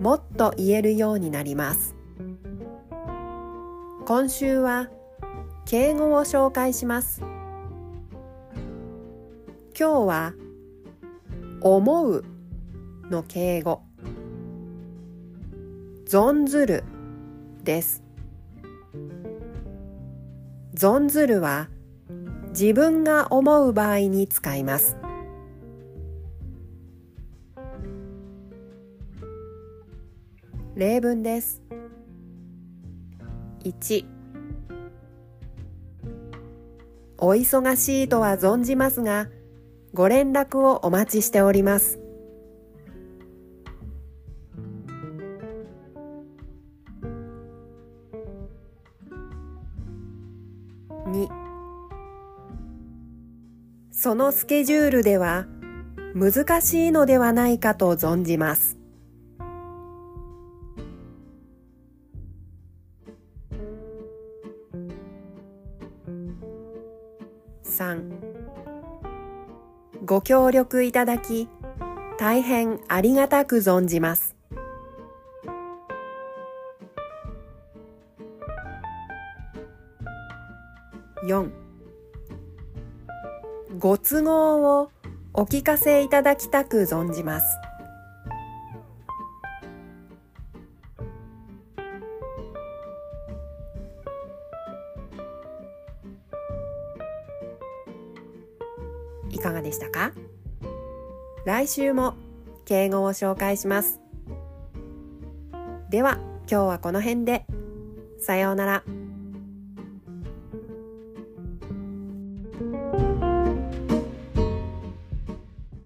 もっと言えるようになります。今週は敬語を紹介します。今日は思うの敬語。存ずるです。存ずるは自分が思う場合に使います。例文です。1お忙しいとは存じますがご連絡をお待ちしております。2そのスケジュールでは難しいのではないかと存じます。3ご協力いただき大変ありがたく存じます。4ご都合をお聞かせいただきたく存じます。いかがでしたか？来週も敬語を紹介します。では今日はこの辺で。さようなら。